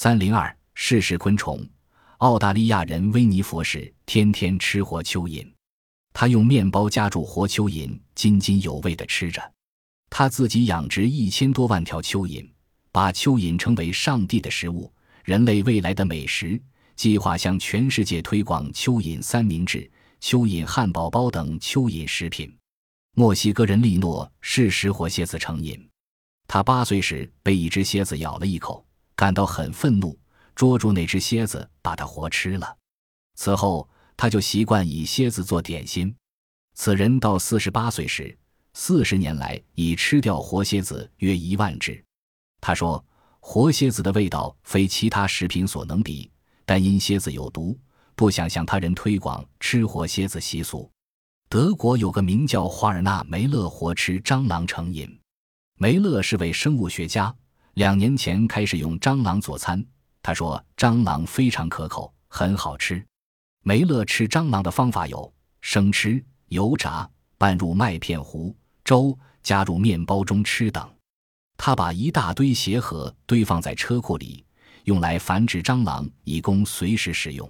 三零二试食昆虫。澳大利亚人威尼佛士天天吃活蚯蚓，他用面包夹住活蚯蚓，津津有味地吃着。他自己养殖一千多万条蚯蚓，把蚯蚓称为上帝的食物，人类未来的美食。计划向全世界推广蚯蚓三明治、蚯蚓汉堡包等蚯蚓食品。墨西哥人利诺嗜食活蝎子成瘾，他八岁时被一只蝎子咬了一口，感到很愤怒，捉住那只蝎子把它活吃了。此后，他就习惯以蝎子做点心。此人到四十八岁时，四十年来已吃掉活蝎子约一万只。他说：“活蝎子的味道非其他食品所能比。”但因蝎子有毒，不想向他人推广吃活蝎子习俗。德国有个名叫华尔纳·梅勒活吃蟑螂成瘾。梅勒是位生物学家，两年前开始用蟑螂做餐。他说蟑螂非常可口，很好吃。梅勒吃蟑螂的方法有：生吃、油炸、拌入麦片糊、粥，加入面包中吃等。他把一大堆鞋盒堆放在车库里。用来繁殖蟑螂，以供随时使用。